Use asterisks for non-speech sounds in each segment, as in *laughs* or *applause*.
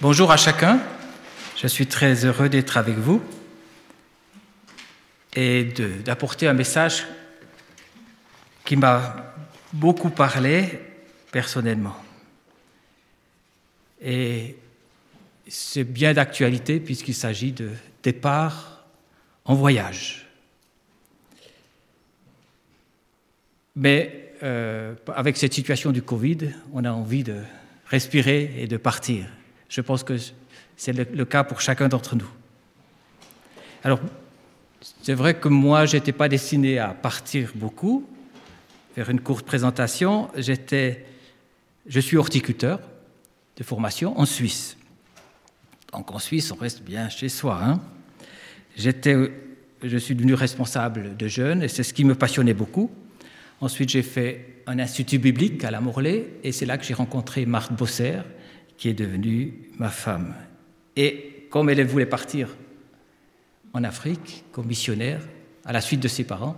Bonjour à chacun. Je suis très heureux d'être avec vous et d'apporter un message qui m'a beaucoup parlé personnellement. Et c'est bien d'actualité puisqu'il s'agit de départ en voyage. Mais euh, avec cette situation du Covid, on a envie de respirer et de partir. Je pense que c'est le, cas pour chacun d'entre nous. Alors, c'est vrai que moi, je n'étais pas destiné à partir beaucoup, faire une courte présentation. J'étais, je suis horticulteur de formation en Suisse. Donc en Suisse, on reste bien chez soi. Hein. J'étais, je suis devenu responsable de jeunes et c'est ce qui me passionnait beaucoup. Ensuite, j'ai fait un institut biblique à la Morlaix et c'est là que j'ai rencontré Marthe Bosser, qui est devenue ma femme. Et comme elle voulait partir en Afrique comme missionnaire, à la suite de ses parents,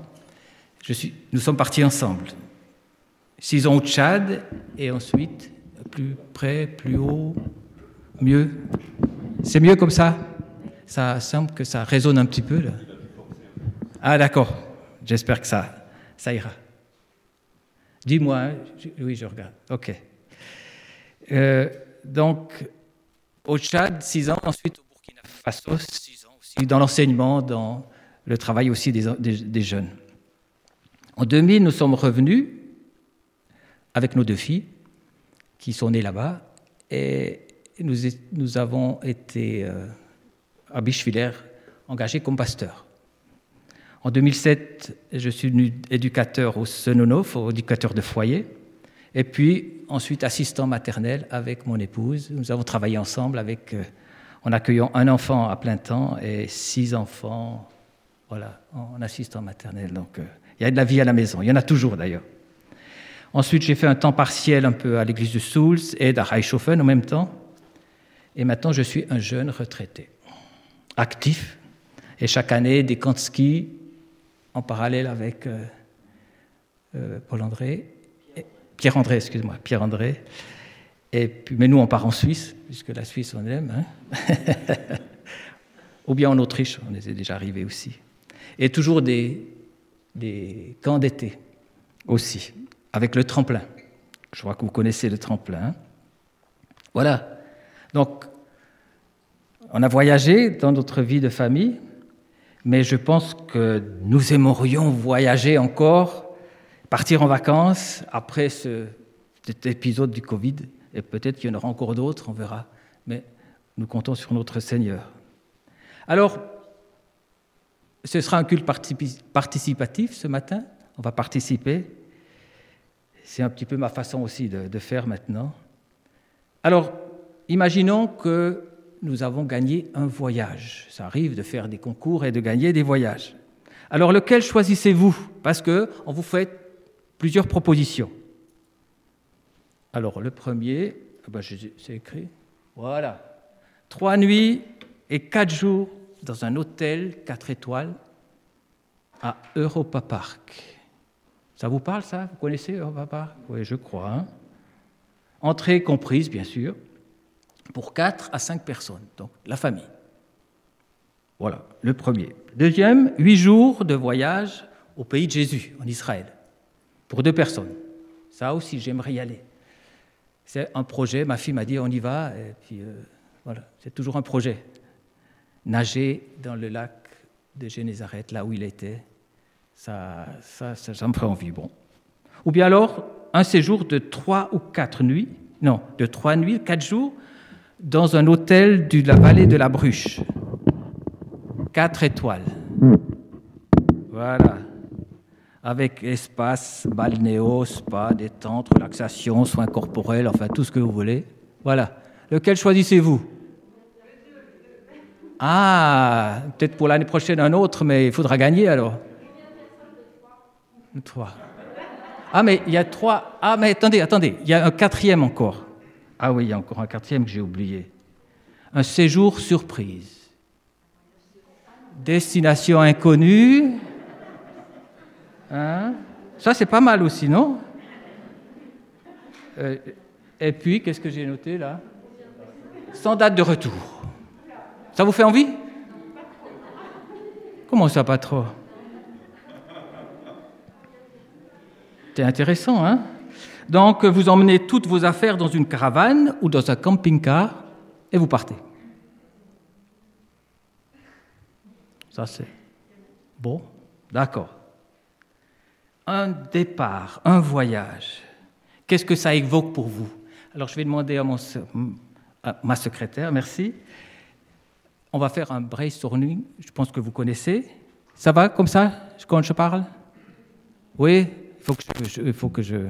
nous sommes partis ensemble. Six ans au Tchad et ensuite plus près, plus haut, mieux. C'est mieux comme ça Ça semble que ça résonne un petit peu là. Ah d'accord, j'espère que ça, ça ira. Dis-moi, hein. oui, je regarde. OK. Euh, donc, au Tchad, six ans, ensuite au Burkina Faso, six ans aussi, dans l'enseignement, dans le travail aussi des, jeunes. En 2000, nous sommes revenus avec nos deux filles, qui sont nées là-bas, et nous, avons été euh, à Bischwiller engagés comme pasteurs. En 2007, je suis éducateur au Senonof, éducateur de foyer, et puis ensuite assistant maternel avec mon épouse. Nous avons travaillé ensemble avec, euh, en accueillant un enfant à plein temps et six enfants, voilà, en assistant maternel. Donc euh, il y a de la vie à la maison, il y en a toujours d'ailleurs. Ensuite, j'ai fait un temps partiel un peu à l'église de Souls et à Reichshofen en même temps. Et maintenant, je suis un jeune retraité, actif. Et chaque année, des camps de ski en parallèle avec euh, Paul-André, Pierre-André, excuse-moi, Pierre-André. Et puis, mais nous, on part en Suisse, puisque la Suisse, on aime. Hein *laughs* Ou bien en Autriche, on était déjà arrivés aussi. Et toujours des, des camps d'été aussi, avec le tremplin. Je crois que vous connaissez le tremplin. Hein. voilà. Donc, on a voyagé dans notre vie de famille, mais je pense que nous aimerions voyager encore, partir en vacances après ce, cet épisode du Covid, et peut-être qu'il y en aura encore d'autres, on verra, mais nous comptons sur notre Seigneur. Alors, ce sera un culte participatif ce matin, on va participer. C'est un petit peu ma façon aussi de, de faire maintenant. Alors, imaginons que nous avons gagné un voyage. Ça arrive de faire des concours et de gagner des voyages. Alors lequel choisissez-vous? Parce que on vous fait plusieurs propositions. Alors le premier, ah ben, c'est écrit, voilà, trois nuits et quatre jours dans un hôtel quatre étoiles à Europa Park. Ça vous parle ça? Vous connaissez Europa Park? Oui, je crois. Hein. Entrée comprise, bien sûr pour 4 à 5 personnes, donc la famille. Voilà, le premier. Deuxième, 8 jours de voyage au pays de Jésus, en Israël, pour deux personnes. Ça aussi, j'aimerais y aller. C'est un projet, ma fille m'a dit on y va, et puis euh, voilà, c'est toujours un projet. Nager dans le lac de Génézareth, là où il était, ça, ça, ça, ça me ferait envie. Bon. Ou bien alors, un séjour de trois ou quatre nuits, non, de trois nuits, quatre jours, dans un hôtel de la vallée de la Bruche. Quatre étoiles. Voilà. Avec espace balnéo, spa, détente, relaxation, soins corporels, enfin tout ce que vous voulez. Voilà. Lequel choisissez-vous? Ah, peut-être pour l'année prochaine un autre, mais il faudra gagner alors. Trois. Ah, mais il y a trois. Ah, mais attendez, attendez, il y a un quatrième encore. Ah oui, il y a encore un quatrième que j'ai oublié. Un séjour surprise. Destination inconnue. Hein? Ça, c'est pas mal aussi, non? Euh, Et puis, qu'est-ce que j'ai noté là? Sans date de retour. Ça vous fait envie? Comment ça, pas trop? C'est intéressant, hein? Donc, vous emmenez toutes vos affaires dans une caravane ou dans un camping-car et vous partez. Ça, c'est bon, d'accord. Un départ, un voyage. Qu'est-ce que ça évoque pour vous? Alors, je vais demander à, ma secrétaire, merci. On va faire un brainstorming, je pense que vous connaissez. Ça va comme ça quand je parle? Oui, il faut que je, faut que je...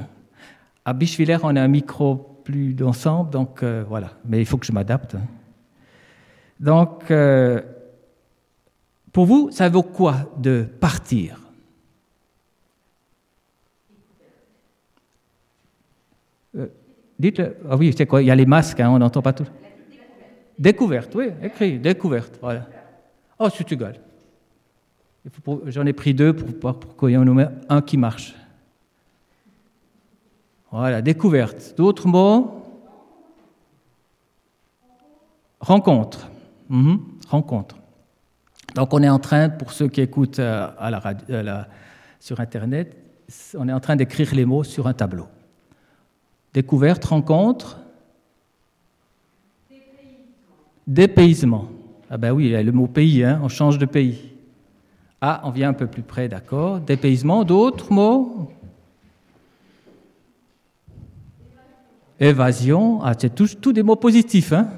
À Bichevillers, on a un micro plus d'ensemble, donc euh, voilà. Mais il faut que je m'adapte. Hein. Donc, euh, pour vous, ça vaut quoi de partir euh, Dites, ah oui, c'est quoi? Il y a les masques, hein, on n'entend pas tout. Découverte, oui, écrit, découverte, voilà. Oh. J'en ai pris deux pour, pour qu'il y en ait un qui marche. Voilà, découverte. D'autres mots? Rencontre. Mhm, rencontre. Donc on est en train, pour ceux qui écoutent euh, radio, sur Internet, on est en train d'écrire les mots sur un tableau. Découverte, rencontre. Dépaysement. Ah ben oui, le mot pays, hein, on change de pays. Ah, on vient un peu plus près, d'accord. Dépaysement, d'autres mots? Évasion, ah, c'est tous des mots positifs. Hein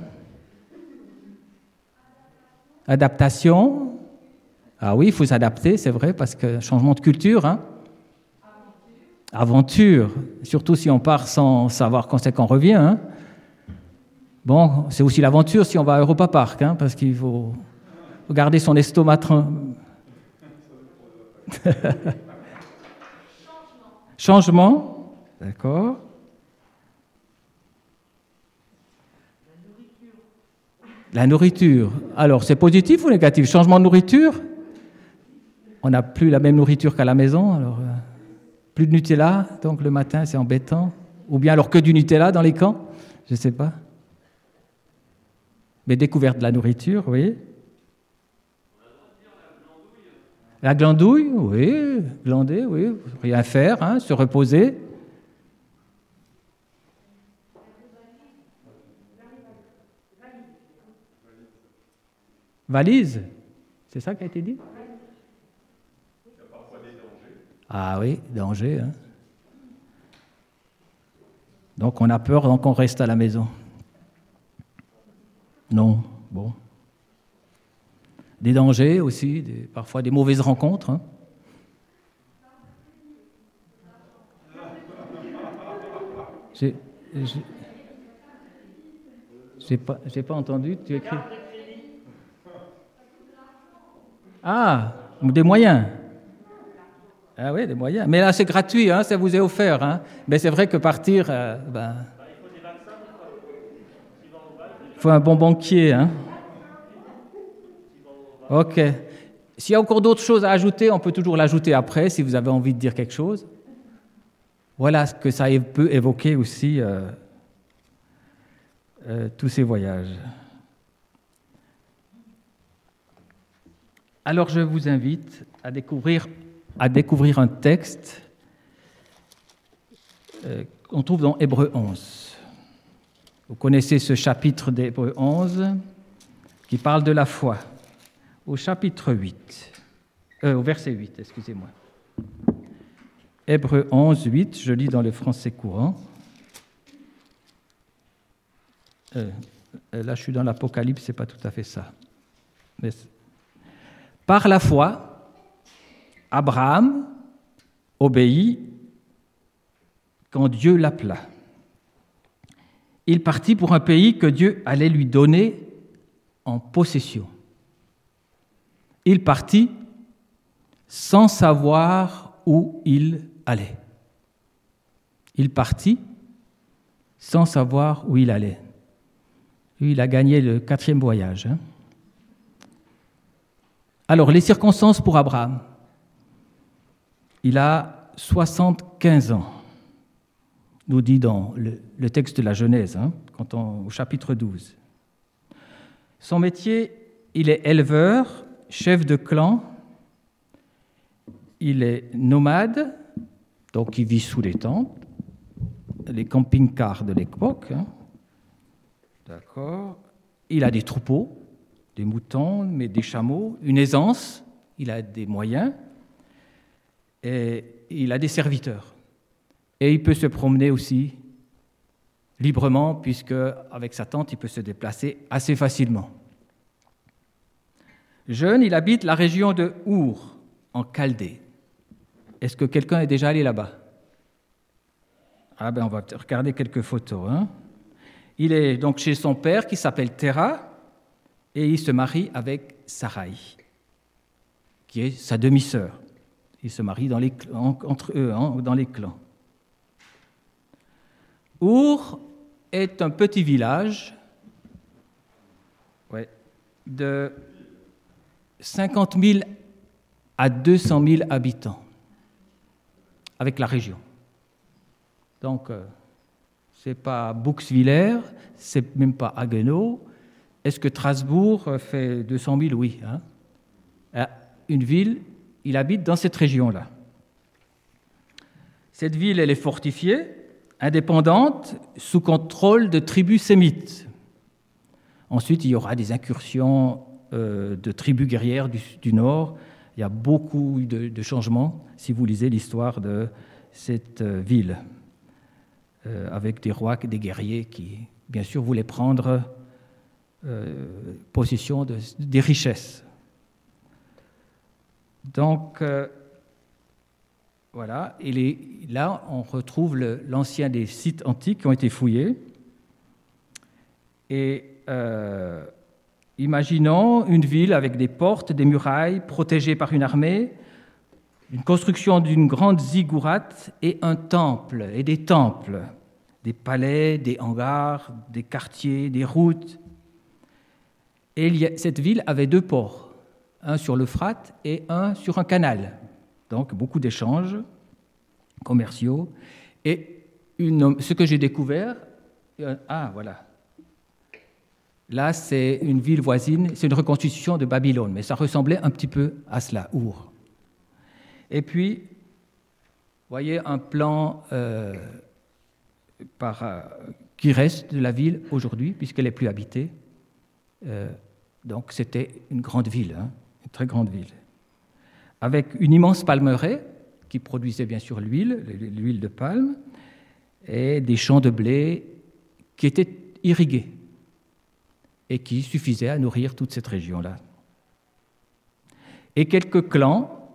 Adaptation. Ah oui, il faut s'adapter, c'est vrai, parce que changement de culture. Hein Aventure. Surtout si on part sans savoir quand c'est qu'on revient. Hein bon, c'est aussi l'aventure si on va à Europa Park, hein, parce qu'il faut garder son estomac. *laughs* Changement. D'accord. La nourriture. Alors, c'est positif ou négatif? Changement de nourriture? On n'a plus la même nourriture qu'à la maison, alors euh, plus de Nutella, donc le matin c'est embêtant. Ou bien alors que du Nutella dans les camps Je ne sais pas. Mais découverte de la nourriture, oui. La glandouille, oui. Glander, oui. Rien faire, hein, se reposer. Valise C'est ça qui a été dit? Ah oui, danger. Hein. Donc on a peur, donc on reste à la maison. Non, bon. Des dangers aussi, parfois des mauvaises rencontres. Hein. J'ai pas, entendu, tu écris. Ah, des moyens. Ah oui, des moyens. Mais là, c'est gratuit, hein, ça vous est offert. Hein. Mais c'est vrai que partir, euh, ben, il faut un bon banquier. Hein. Ok. S'il y a encore d'autres choses à ajouter, on peut toujours l'ajouter après si vous avez envie de dire quelque chose. Voilà ce que ça peut évoquer aussi, euh, euh, tous ces voyages. Alors je vous invite à découvrir, à découvrir un texte euh, qu'on trouve dans Hébreu 11. Vous connaissez ce chapitre d'Hébreu 11 qui parle de la foi. Au chapitre 8, euh, au verset 8, excusez-moi. Hébreu 11, 8, je lis dans le français courant. Euh, là, je suis dans l'Apocalypse, c'est pas tout à fait ça. Par la foi, Abraham obéit quand Dieu l'appela. Il partit pour un pays que Dieu allait lui donner en possession. Il partit sans savoir où il allait. Il partit sans savoir où il allait. Lui, il a gagné le quatrième voyage. Hein. Alors, les circonstances pour Abraham. Il a 75 ans, nous dit dans le, texte de la Genèse, hein, au chapitre 12. Son métier, il est éleveur, chef de clan, il est nomade, donc il vit sous les tentes, les camping-cars de l'époque. Hein. Il a des troupeaux, des moutons, mais des chameaux, une aisance, il a des moyens, et il a des serviteurs. Et il peut se promener aussi librement, puisque avec sa tente, il peut se déplacer assez facilement. Jeune, il habite la région de Our, en Chaldée. Est-ce que quelqu'un est déjà allé là-bas? Ah ben, on va regarder quelques photos. Hein. Il est donc chez son père qui s'appelle Terah et il se marie avec Sarai, qui est sa demi-sœur. Il se marie dans les, entre eux, hein, dans les clans. Our est un petit village de 50 000 à 200 000 habitants avec la région. Donc, euh, ce n'est pas Bouxwiller, c'est même pas Haguenau. Est-ce que Strasbourg fait 200 000 Oui. Hein. Ah, une ville, il habite dans cette région-là. Cette ville, elle est fortifiée, indépendante, sous contrôle de tribus sémites. Ensuite, il y aura des incursions euh, de tribus guerrières du, Nord. Il y a beaucoup de, changements si vous lisez l'histoire de cette euh, ville, euh, avec des rois, des guerriers qui, bien sûr, voulaient prendre possession des richesses. Donc, voilà, et là, on retrouve l'ancien des sites antiques qui ont été fouillés. Et Imaginons une ville avec des portes, des murailles, protégées par une armée, une construction d'une grande ziggourate et un temple, et des temples, des palais, des hangars, des quartiers, des routes. Et cette ville avait deux ports, un sur l'Euphrate et un sur un canal. Donc beaucoup d'échanges commerciaux. Et ce que j'ai découvert, euh, ah voilà, Là, c'est une ville voisine, c'est une reconstitution de Babylone, mais ça ressemblait un petit peu à cela, Our. Et puis, voyez un plan euh, euh, qui reste de la ville aujourd'hui, puisqu'elle n'est plus habitée. Donc, c'était une grande ville, hein, très grande ville, avec une immense palmeraie qui produisait bien sûr l'huile, l'huile de palme, et des champs de blé qui étaient irrigués et qui suffisait à nourrir toute cette région-là. Et quelques clans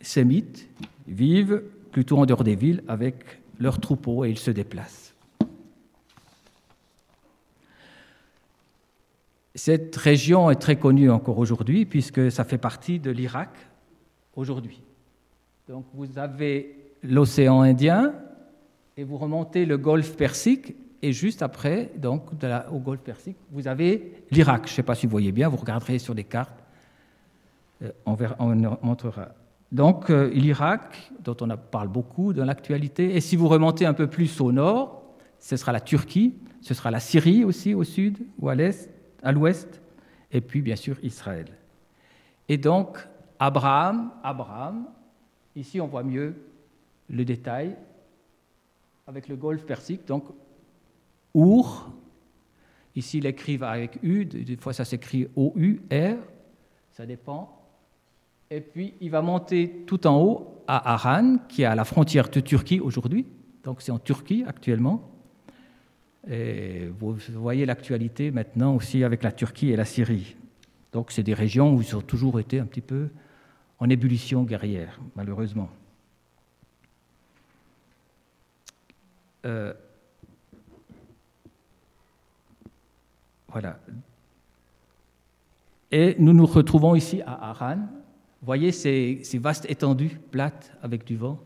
sémites vivent plutôt en dehors des villes avec leurs troupeaux et ils se déplacent. Cette région est très connue encore aujourd'hui puisque ça fait partie de l'Irak aujourd'hui. Donc vous avez l'océan Indien et vous remontez le golfe Persique et juste après, donc, au golfe Persique, vous avez l'Irak. Je ne sais pas si vous voyez bien, vous regarderez sur des cartes, euh, on, on, montrera. Donc, euh, l'Irak, dont on parle beaucoup dans l'actualité, et si vous remontez un peu plus au nord, ce sera la Turquie, ce sera la Syrie aussi au sud ou à l'est, à l'ouest, et puis bien sûr Israël. Et donc, Abraham, Abraham, ici on voit mieux le détail, avec le golfe Persique, donc Our. Ici, ils écrivent avec U, des fois ça s'écrit O-U-R, ça dépend. Et puis, il va monter tout en haut à Aran, qui est à la frontière de Turquie aujourd'hui. Donc, c'est en Turquie actuellement. Et vous voyez l'actualité maintenant aussi avec la Turquie et la Syrie. Donc, c'est des régions où ils ont toujours été un petit peu en ébullition guerrière, malheureusement. Euh, Voilà. Et nous nous retrouvons ici à Aran. Vous voyez ces, vastes étendues plates avec du vent.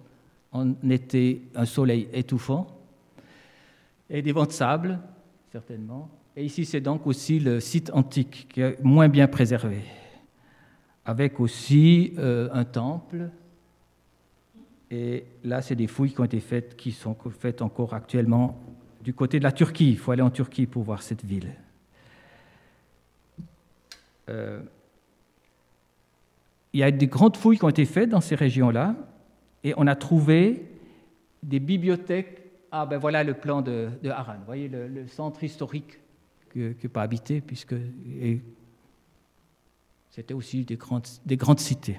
On était un soleil étouffant et des vents de sable, certainement. Et ici, c'est donc aussi le site antique qui est moins bien préservé, avec aussi euh, un temple. Et là, c'est des fouilles qui ont été faites, qui sont faites encore actuellement du côté de la Turquie. Il faut aller en Turquie pour voir cette ville. euh, il y a des grandes fouilles qui ont été faites dans ces régions-là, et on a trouvé des bibliothèques. Ah ben voilà le plan de, de Haran. Vous voyez le, centre historique que, que pas habité, puisque c'était aussi des grandes, des cités.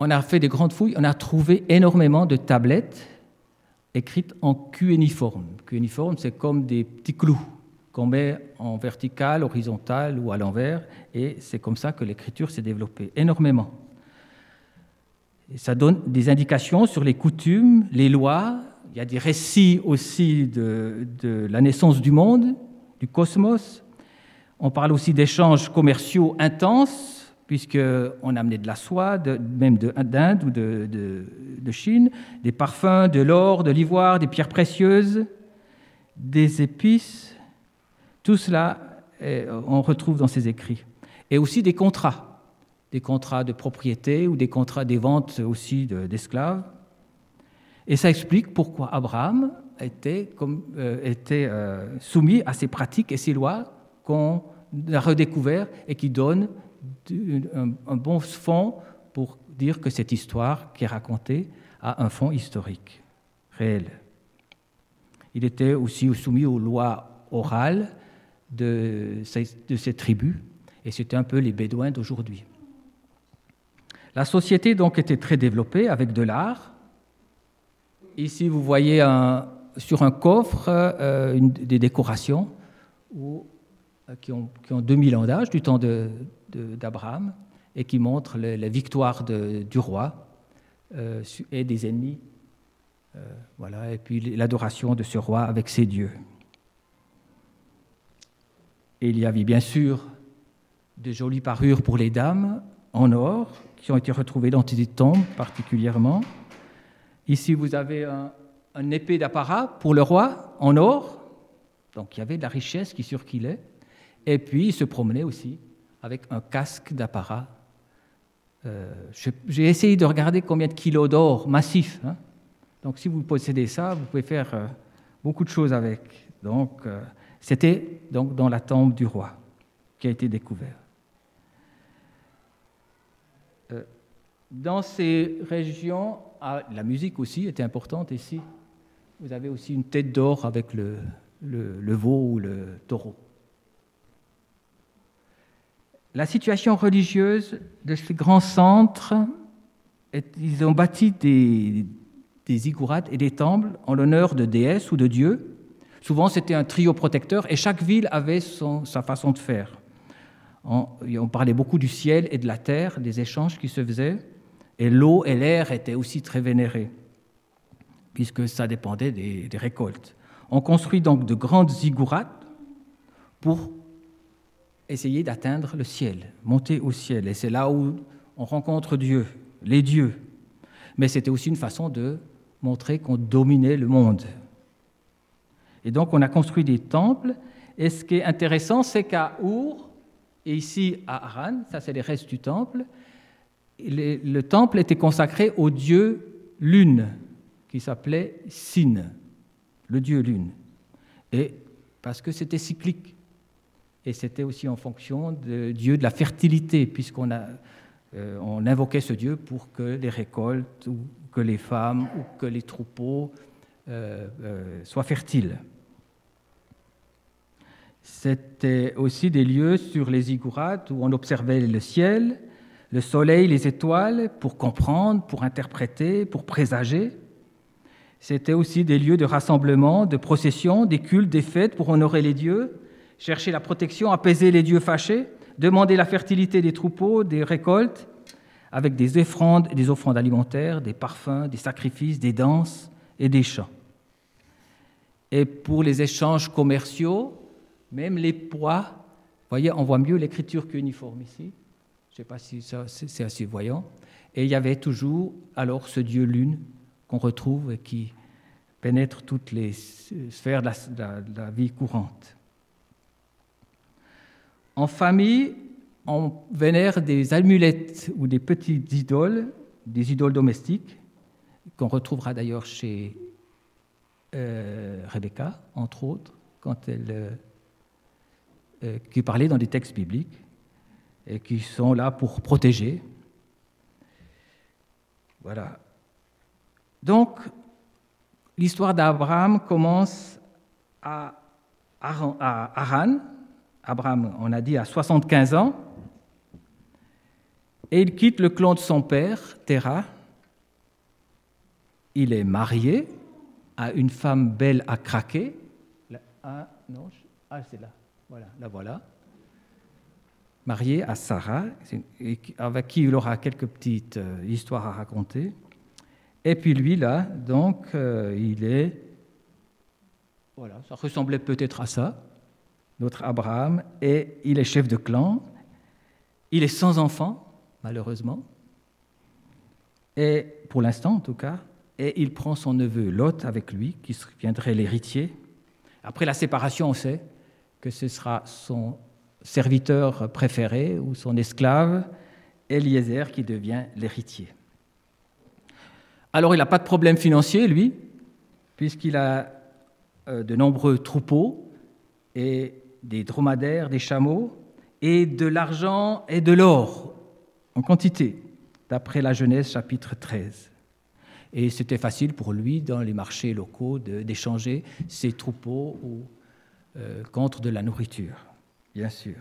On a fait des grandes fouilles, on a trouvé énormément de tablettes écrites en cuéniforme. Cuéniforme, c'est comme des petits clous qu'on met en vertical, horizontal ou à l'envers, et c'est comme ça que l'écriture s'est développée énormément. Ça donne des indications sur les coutumes, les lois. Il y a des récits aussi de, la naissance du monde, du cosmos. On parle aussi d'échanges commerciaux intenses puisqu'on amenait de la soie, même d'Inde ou de, de, Chine, des parfums, de l'or, de l'ivoire, des pierres précieuses, des épices. Tout cela, on retrouve dans ces écrits. Et aussi des contrats, des contrats de propriété ou des contrats des ventes aussi d'esclaves. et ça explique pourquoi Abraham était, euh, euh, soumis à ces pratiques et ces lois qu'on a redécouvert et qui donnent un, bon fond pour dire que cette histoire qui est racontée a un fond historique réel. Il était aussi soumis aux lois orales de ces, de tribus, et c'était un peu les Bédouins d'aujourd'hui. La société donc était très développée avec de l'art. Ici, vous voyez sur un coffre euh, des décorations où, qui, ont, qui, ont, 2000 ans d'âge, du temps d'Abraham et qui montre la victoire du roi euh, et des ennemis. Euh, voilà, et puis l'adoration de ce roi avec ses dieux. Il y avait bien sûr de jolies parures pour les dames en or qui ont été retrouvées dans des tombes particulièrement. Ici, vous avez un, un épée d'apparat pour le roi en or. Donc il y avait de la richesse qui circulait. Et puis il se promenait aussi avec un casque d'apparat. Euh, j'ai essayé de regarder combien de kilos d'or massif. Hein. Donc si vous possédez ça, vous pouvez faire euh, beaucoup de choses avec. Donc euh, c'était donc dans la tombe du roi qui a été découvert. Dans ces régions, ah, la musique aussi était importante ici. Vous avez aussi une tête d'or avec le, le veau ou le taureau. La situation religieuse de ces grands centres, ils ont bâti des, des et des temples en l'honneur de déesses ou de dieux. Souvent, c'était un trio protecteur et chaque ville avait sa façon de faire. On, parlait beaucoup du ciel et de la terre, des échanges qui se faisaient, et l'eau et l'air étaient aussi très vénérés, puisque ça dépendait des, récoltes. On construit donc de grandes ziggourats pour essayer d'atteindre le ciel, monter au ciel. Et c'est là où on rencontre Dieu, les dieux. Mais c'était aussi une façon de montrer qu'on dominait le monde. Et donc on a construit des temples. Et ce qui est intéressant, c'est qu'à Our, et ici à Haran, ça c'est les restes du temple, le temple était consacré au dieu lune, qui s'appelait Sin, le dieu lune. Et parce que c'était cyclique. Et c'était aussi en fonction de Dieu de la fertilité, puisqu'on a, euh, on invoquait ce Dieu pour que les récoltes, ou que les femmes, ou que les troupeaux euh, euh, soient fertiles. C'était aussi des lieux sur les ziggourats où on observait le ciel, le soleil, les étoiles, pour comprendre, pour interpréter, pour présager. C'était aussi des lieux de rassemblement, de procession, des cultes, des fêtes pour honorer les dieux chercher la protection, apaiser les dieux fâchés, demander la fertilité des troupeaux, des récoltes, avec des offrandes, des offrandes alimentaires, des parfums, des sacrifices, des danses et des chants. Et pour les échanges commerciaux, même les poids, vous voyez, on voit mieux l'écriture qu'uniforme ici. Je ne sais pas si c'est assez voyant. Et il y avait toujours alors ce dieu lune qu'on retrouve et qui pénètre toutes les sphères de la vie courante. En famille, on vénère des amulettes ou des petites idoles, des idoles domestiques, qu'on retrouvera d'ailleurs chez euh, Rebecca, entre autres, quand elle, euh, euh, qui parlé dans des textes bibliques et qui sont là pour protéger. Voilà. Donc, l'histoire d'Abraham commence à Haran. Abraham, on a dit, à 75 ans. Et il quitte le clan de son père, Terah. Il est marié à une femme belle à craquer. Ah, non, ah, c'est là. Voilà, la voilà. Marié à Sarah, avec qui il aura quelques petites euh, histoires à raconter. Et puis lui, là, donc, euh, il est. Voilà, ça ressemblait peut-être à ça, notre Abraham, et il est chef de clan. Il est sans enfant, malheureusement. Et pour l'instant, en tout cas, et il prend son neveu Lot avec lui, qui viendrait l'héritier. Après la séparation, on sait que ce sera son serviteur préféré ou son esclave, Eliezer, qui devient l'héritier. Alors il n'a pas de problème financier, lui, puisqu'il a euh, de nombreux troupeaux et des dromadaires, des chameaux, et de l'argent et de l'or en quantité, d'après la Genèse chapitre 13. Et c'était facile pour lui, dans les marchés locaux, d'échanger ses troupeaux euh, contre de la nourriture, bien sûr.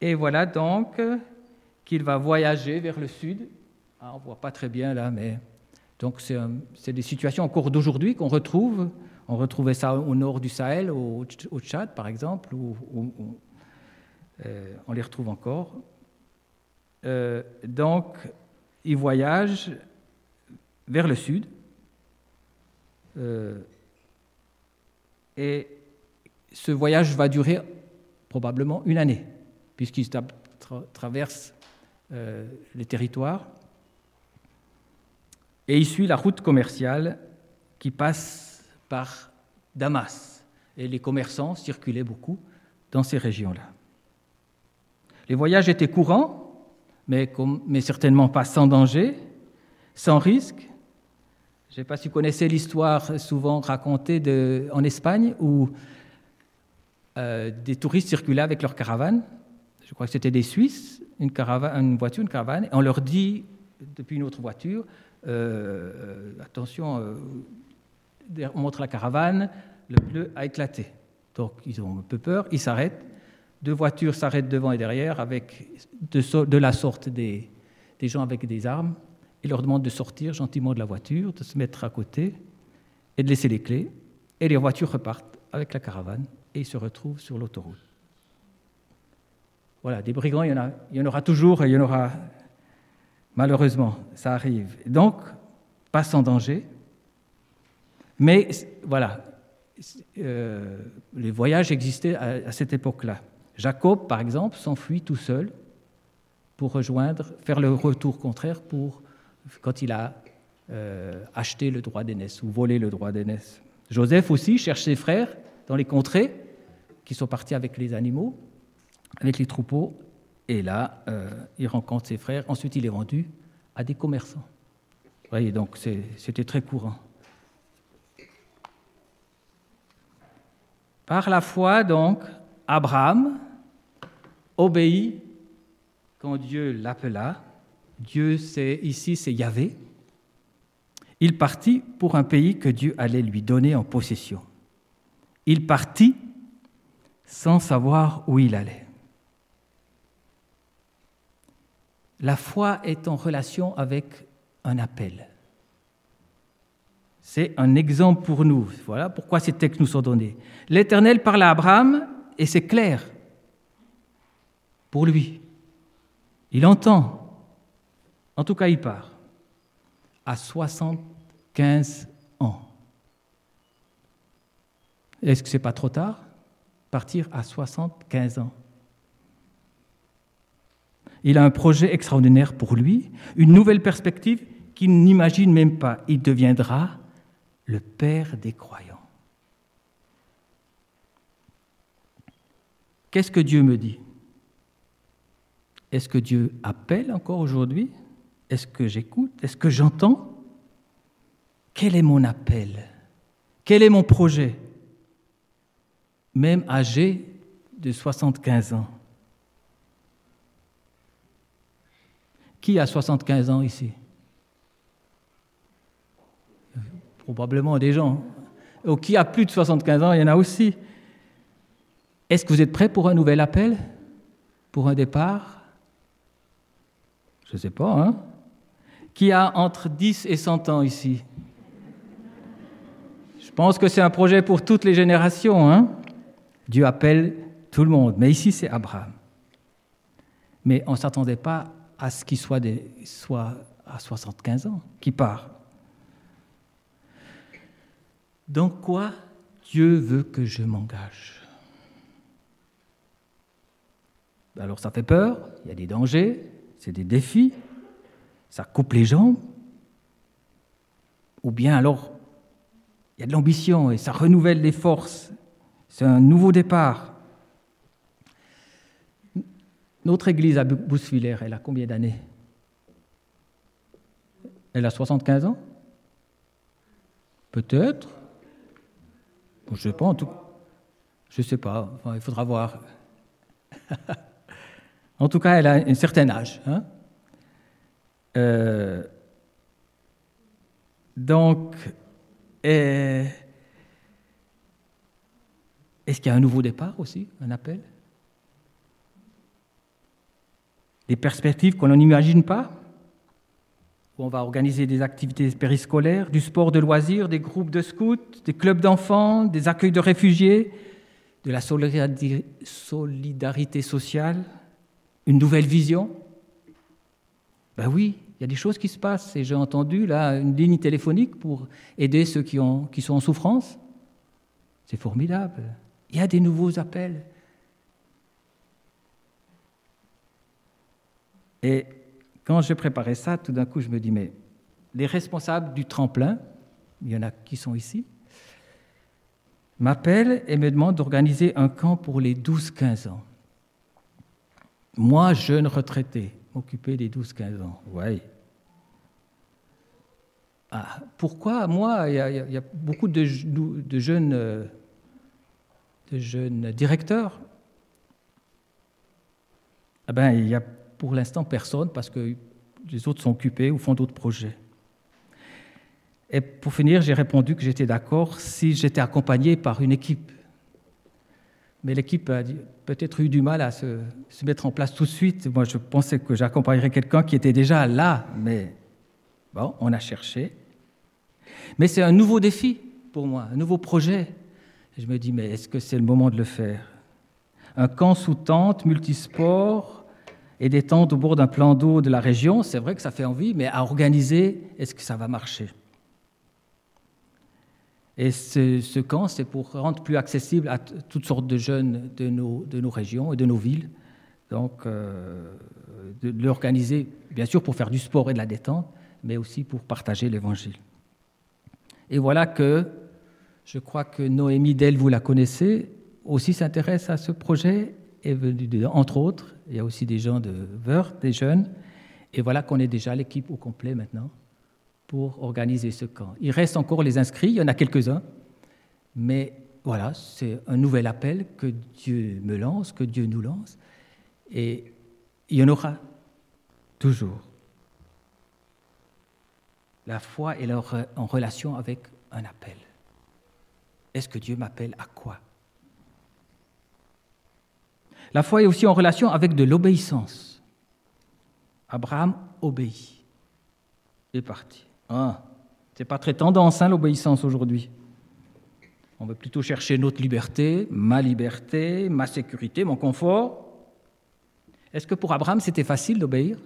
Et voilà donc qu'il va voyager vers le sud ah, on ne voit pas très bien là, mais donc c'est des situations encore d'aujourd'hui qu'on retrouve. On retrouvait ça au nord du Sahel, au, Tchad par exemple, où, euh, on les retrouve encore. Euh, donc, il voyage vers le sud. Euh, et ce voyage va durer probablement une année, puisqu'il traverse les territoires. Et il suit la route commerciale qui passe par Damas. Et les commerçants circulaient beaucoup dans ces régions-là. Les voyages étaient courants, mais, certainement pas sans danger, sans risque. Je ne sais pas si vous connaissez l'histoire souvent racontée en Espagne où euh, des touristes circulaient avec leur caravane. Je crois que c'était des Suisses, une, voiture, une caravane, et on leur dit depuis une autre voiture euh, attention, euh, on montre la caravane, le pneu a éclaté. Donc ils ont un peu peur, ils s'arrêtent. Deux voitures s'arrêtent devant et derrière avec de, la sorte des, des, gens avec des armes. Ils leur demandent de sortir gentiment de la voiture, de se mettre à côté et de laisser les clés. Et les voitures repartent avec la caravane et se retrouvent sur l'autoroute. Voilà, des brigands, il y en, a, il y en aura toujours et il y en aura Malheureusement, ça arrive. Donc, pas sans danger. Mais voilà, euh, les voyages existaient à, cette époque-là. Jacob, par exemple, s'enfuit tout seul pour rejoindre, faire le retour contraire pour quand il a euh, acheté le droit d'aînesse ou volé le droit d'aînesse. Joseph aussi cherche ses frères dans les contrées qui sont partis avec les animaux, avec les troupeaux, et là, euh, il rencontre ses frères. Ensuite, il est vendu à des commerçants. Vous voyez, donc c'était très courant. Par la foi, donc, Abraham obéit quand Dieu l'appela. Dieu, c'est ici, c'est Yahvé. Il partit pour un pays que Dieu allait lui donner en possession. Il partit sans savoir où il allait. La foi est en relation avec un appel. C'est un exemple pour nous. Voilà pourquoi ces textes nous sont donnés. L'Éternel parle à Abraham et c'est clair pour lui. Il entend. En tout cas, il part à 75 ans. Est-ce que ce n'est pas trop tard? Partir à 75 ans. Il a un projet extraordinaire pour lui, une nouvelle perspective qu'il n'imagine même pas. Il deviendra le Père des croyants. Qu'est-ce que Dieu me dit? Est-ce que Dieu appelle encore aujourd'hui? Est-ce que j'écoute? Est-ce que j'entends? Quel est mon appel? Quel est mon projet? Même âgé de 75 ans. Qui a 75 ans ici? Probablement des gens. Ou qui a plus de 75 ans, il y en a aussi. Est-ce que vous êtes prêts pour un nouvel appel? Pour un départ? Je ne sais pas, hein. Qui a entre 10 et 100 ans ici? Je pense que c'est un projet pour toutes les générations, hein Dieu appelle tout le monde, mais ici c'est Abraham. Mais on ne s'attendait pas à ce qu'il soit, soit à 75 ans, qui part. Dans quoi Dieu veut que je m'engage? Alors ça fait peur, il y a des dangers, c'est des défis, ça coupe les jambes. Ou bien alors, il y a de l'ambition et ça renouvelle les forces. C'est un nouveau départ. Notre église à Bousfiller, elle a combien d'années? Elle a 75 ans? Peut-être. Je ne sais pas, en tout Je sais pas, il faudra voir. *laughs* en tout cas, elle a un certain âge. Hein. Euh, donc, est-ce qu'il y a un nouveau départ aussi, un appel? Des perspectives qu'on n'imagine pas, où on va organiser des activités périscolaires, du sport de loisirs, des groupes de scouts, des clubs d'enfants, des accueils de réfugiés, de la solidarité sociale, une nouvelle vision? Ben oui, il y a des choses qui se passent et j'ai entendu là une ligne téléphonique pour aider ceux qui, ont, qui sont en souffrance. C'est formidable. Il y a des nouveaux appels. Et quand je préparais ça, tout d'un coup, je me dis, mais les responsables du tremplin, il y en a qui sont ici, m'appellent et me demandent d'organiser un camp pour les 12-15 ans. Moi, jeune retraité, m'occuper des 12-15 ans, oui. Ah, pourquoi Moi, il y, a, beaucoup de, de, jeunes, de jeunes directeurs. Ah ben, il y a pour l'instant, personne, parce que les autres sont occupés ou font d'autres projets. Et pour finir, j'ai répondu que j'étais d'accord si j'étais accompagné par une équipe. Mais l'équipe a peut-être eu du mal à se, mettre en place tout de suite. Moi, je pensais que j'accompagnerais quelqu'un qui était déjà là, mais bon, on a cherché. Mais c'est un nouveau défi pour moi, un nouveau projet. Je me dis, mais est-ce que c'est le moment de le faire? Un camp sous tente, multisport, et des tentes au bord d'un plan d'eau de la région, c'est vrai que ça fait envie, mais à organiser, est-ce que ça va marcher? Et ce, camp, c'est pour rendre plus accessible à toutes sortes de jeunes de nos, régions et de nos villes. Donc, euh, de l'organiser, bien sûr, pour faire du sport et de la détente, mais aussi pour partager l'Évangile. Et voilà que je crois que Noémie Del, vous la connaissez, aussi s'intéresse à ce projet est venu, entre autres, il y a aussi des gens de Wörth, des jeunes, et voilà qu'on est déjà l'équipe au complet maintenant pour organiser ce camp. Il reste encore les inscrits, il y en a quelques-uns, mais voilà, c'est un nouvel appel que Dieu me lance, que Dieu nous lance, et il y en aura toujours. La foi est en relation avec un appel. Est-ce que Dieu m'appelle à quoi? La foi est aussi en relation avec de l'obéissance. Abraham obéit. Est parti. Ah, c'est pas très tendance, hein, l'obéissance aujourd'hui. On veut plutôt chercher notre liberté, ma liberté, ma sécurité, mon confort. Est-ce que pour Abraham, c'était facile d'obéir?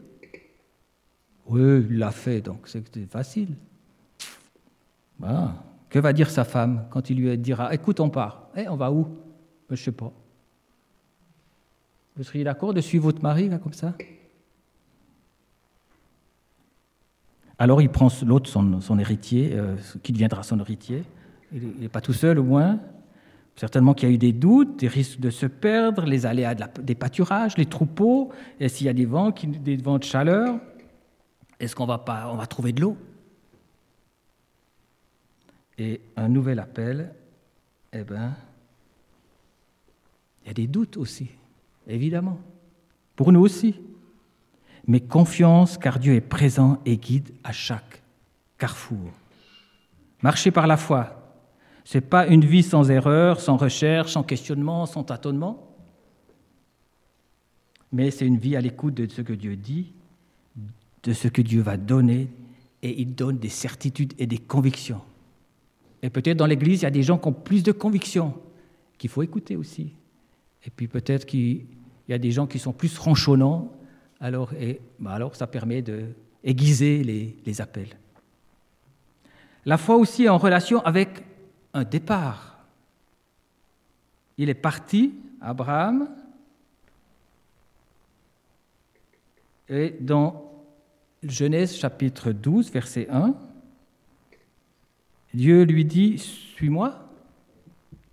Oui, il l'a fait, donc c'était facile. Ah, que va dire sa femme quand il lui dira Écoute, on part. Eh, on va où? Je ne sais pas. Vous seriez d'accord de suivre votre mari, comme ça? Alors il prend l'autre, son, héritier, euh, qui deviendra son héritier. Il n'est pas tout seul, au moins. Certainement qu'il y a eu des doutes, des risques de se perdre, les aléas des pâturages, les troupeaux, et s'il y a des vents, des vents de chaleur, est-ce qu'on va, pas, va trouver de l'eau? Et un nouvel appel, eh bien, il y a des doutes aussi, évidemment, pour nous aussi. Mais confiance car Dieu est présent et guide à chaque carrefour. Marcher par la foi, ce n'est pas une vie sans erreur, sans recherche, sans questionnement, sans tâtonnement, mais c'est une vie à l'écoute de ce que Dieu dit, de ce que Dieu va donner, et il donne des certitudes et des convictions. Et peut-être dans l'Église, il y a des gens qui ont plus de convictions, qu'il faut écouter aussi. Et puis peut-être qu'il y a des gens qui sont plus ronchonnants, alors, bah ça permet d'aiguiser les, les appels. La foi aussi est en relation avec un départ. Il est parti, Abraham, et dans Genèse chapitre 12, verset 1, Dieu lui dit, suis-moi,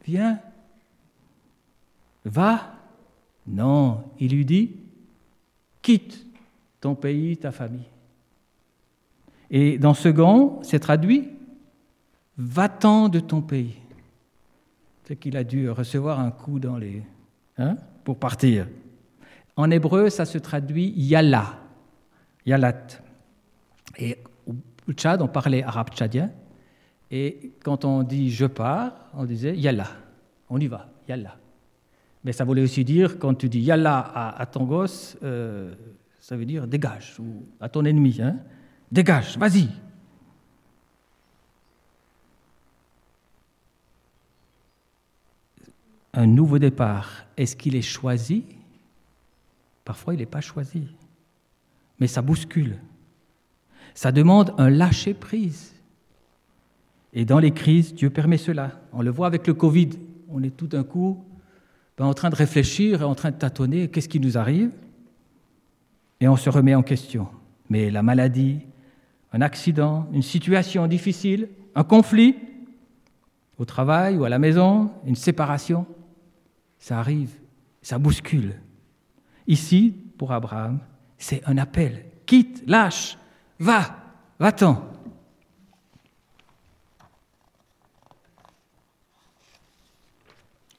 viens, va. Non, il lui dit, quitte ton pays, ta famille. Et dans second, c'est traduit, va-t'en de ton pays. C'est qu'il a dû recevoir un coup dans les... Hein, pour partir. En hébreu, ça se traduit yalla, yalat. Et au Tchad, on parlait arabe tchadien. Et quand on dit je pars, on disait yalla, on y va, yalla. Mais ça voulait aussi dire, quand tu dis yalla à, ton gosse, euh, ça veut dire dégage, ou à ton ennemi, hein, dégage, vas-y. Un nouveau départ, est-ce qu'il est choisi? Parfois, il n'est pas choisi, mais ça bouscule. Ça demande un lâcher-prise. Et dans les crises, Dieu permet cela. On le voit avec le Covid. On est tout d'un coup ben, en train de réfléchir et en train de tâtonner qu'est-ce qui nous arrive? Et on se remet en question. Mais la maladie, un accident, une situation difficile, un conflit, au travail ou à la maison, une séparation, ça arrive, ça bouscule. Ici, pour Abraham, c'est un appel. Quitte, lâche, va, va-t'en.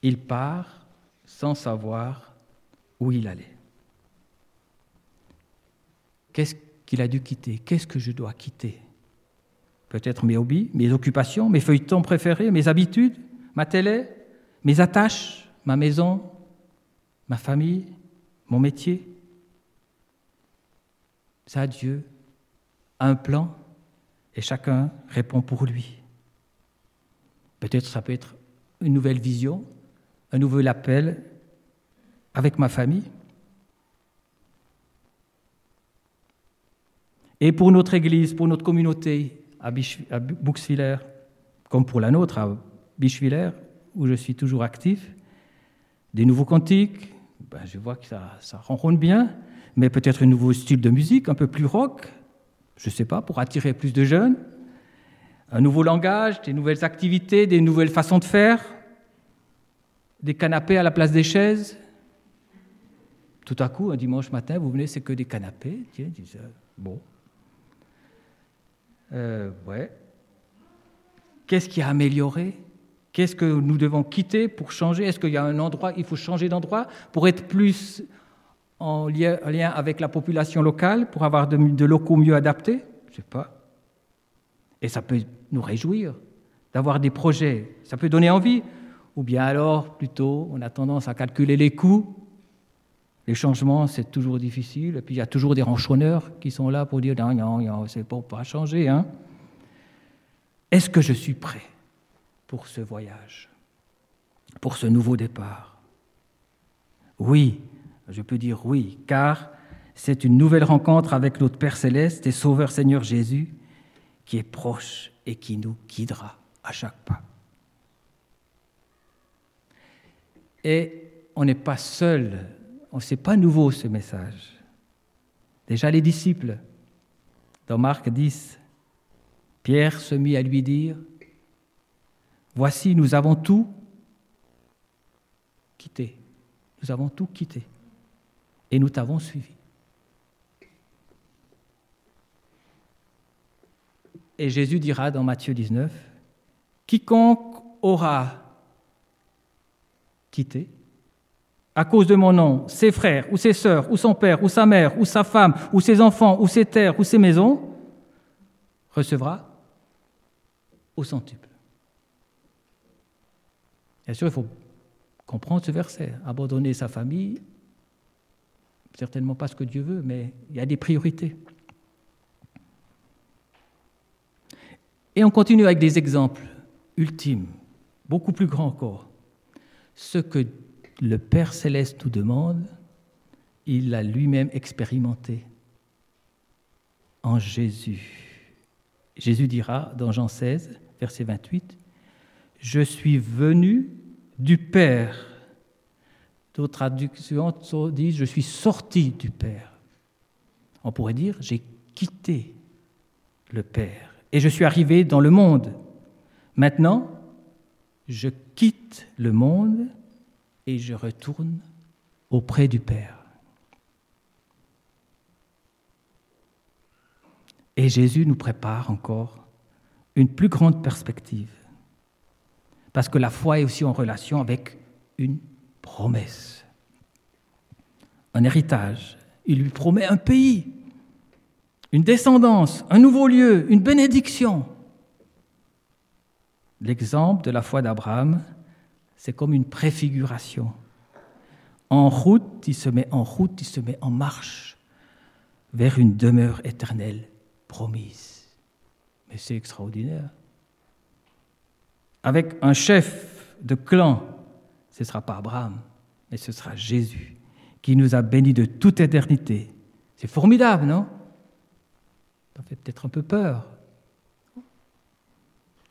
Il part sans savoir où il allait. Qu'est-ce qu'il a dû quitter? Qu'est-ce que je dois quitter? Peut-être mes hobbies, mes occupations, mes feuilletons préférés, mes habitudes, ma télé, mes attaches, ma maison, ma famille, mon métier. Ça, Dieu a un plan et chacun répond pour lui. Peut-être ça peut être une nouvelle vision, un nouvel appel avec ma famille. Et pour notre Église, pour notre communauté à, Buxwiller, comme pour la nôtre à Bischwiller, où je suis toujours actif, des nouveaux cantiques, ben, je vois que ça, ça bien, mais peut-être un nouveau style de musique, un peu plus rock, je ne sais pas, pour attirer plus de jeunes, un nouveau langage, des nouvelles activités, des nouvelles façons de faire, des canapés à la place des chaises? Tout à coup, un dimanche matin, vous venez, c'est que des canapés. Tiens, bon. Euh, ouais. Qu'est-ce qui a amélioré? Qu'est-ce que nous devons quitter pour changer? Est-ce qu'il y a un endroit, il faut changer d'endroit pour être plus en lien, avec la population locale, pour avoir de, locaux mieux adaptés? Je ne sais pas. Et ça peut nous réjouir d'avoir des projets. Ça peut donner envie. Ou bien alors, plutôt, on a tendance à calculer les coûts. Les changements, c'est toujours difficile. Et puis, il y a toujours des ranchonneurs qui sont là pour dire non, non, non c'est pour pas changer. Hein. Est-ce que je suis prêt pour ce voyage, pour ce nouveau départ? Oui, je peux dire oui, car c'est une nouvelle rencontre avec notre Père céleste et Sauveur Seigneur Jésus qui est proche et qui nous guidera à chaque pas. Et on n'est pas seul, n'est pas nouveau ce message. Déjà les disciples, dans Marc 10, Pierre se mit à lui dire, Voici, nous avons tout quitté. Nous avons tout quitté. Et nous t'avons suivi. Et Jésus dira dans Matthieu 19, Quiconque aura quitté à cause de mon nom, ses frères, ou ses sœurs, ou son père, ou sa mère, ou sa femme, ou ses enfants, ou ses terres, ou ses maisons, recevra au centuple. Bien sûr, il faut comprendre ce verset. Abandonner sa famille, certainement pas ce que Dieu veut, mais il y a des priorités. Et on continue avec des exemples ultimes, beaucoup plus grands encore. Ce que le Père céleste nous demande, il l'a lui-même expérimenté en Jésus. Jésus dira dans Jean 16, verset 28, Je suis venu du Père. D'autres traductions disent Je suis sorti du Père. On pourrait dire J'ai quitté le Père et je suis arrivé dans le monde. Maintenant, je quitte le monde et je retourne auprès du Père. Et Jésus nous prépare encore une plus grande perspective. Parce que la foi est aussi en relation avec une promesse, un héritage. Il lui promet un pays, une descendance, un nouveau lieu, une bénédiction. L'exemple de la foi d'Abraham, c'est comme une préfiguration. En route, il se met en route, il se met en marche vers une demeure éternelle promise. Mais c'est extraordinaire. Avec un chef de clan, ce ne sera pas Abraham, mais ce sera Jésus, qui nous a bénis de toute éternité. C'est formidable, non? Ça fait peut-être un peu peur.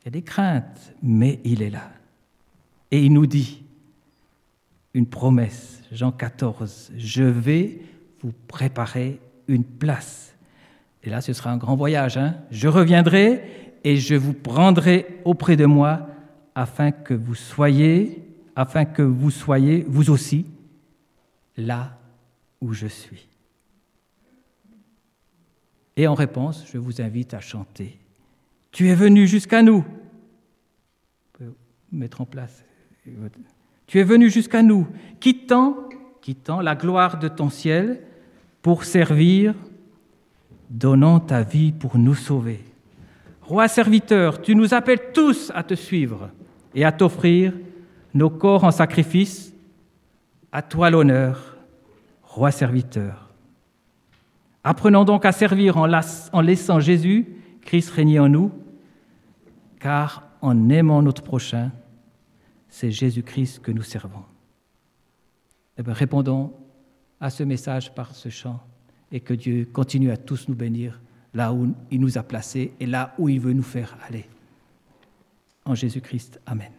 Des craintes, mais il est là. Et il nous dit une promesse, Jean 14, je vais vous préparer une place. Et là, ce sera un grand voyage. Hein je reviendrai et je vous prendrai auprès de moi afin que vous soyez, afin que vous soyez, vous aussi, là où je suis. Et en réponse, je vous invite à chanter. Tu es venu jusqu'à nous. Mettre en place. Tu es venu jusqu'à nous, quittant, quittant la gloire de ton ciel pour servir, donnant ta vie pour nous sauver. Roi serviteur, tu nous appelles tous à te suivre et à t'offrir nos corps en sacrifice. À toi l'honneur, roi serviteur. Apprenons donc à servir en, laissant Jésus, Christ régner en nous, car en aimant notre prochain, c'est Jésus-Christ que nous servons. Eh bien, répondons à ce message par ce chant et que Dieu continue à tous nous bénir là où il nous a placés et là où il veut nous faire aller. En Jésus-Christ, Amen.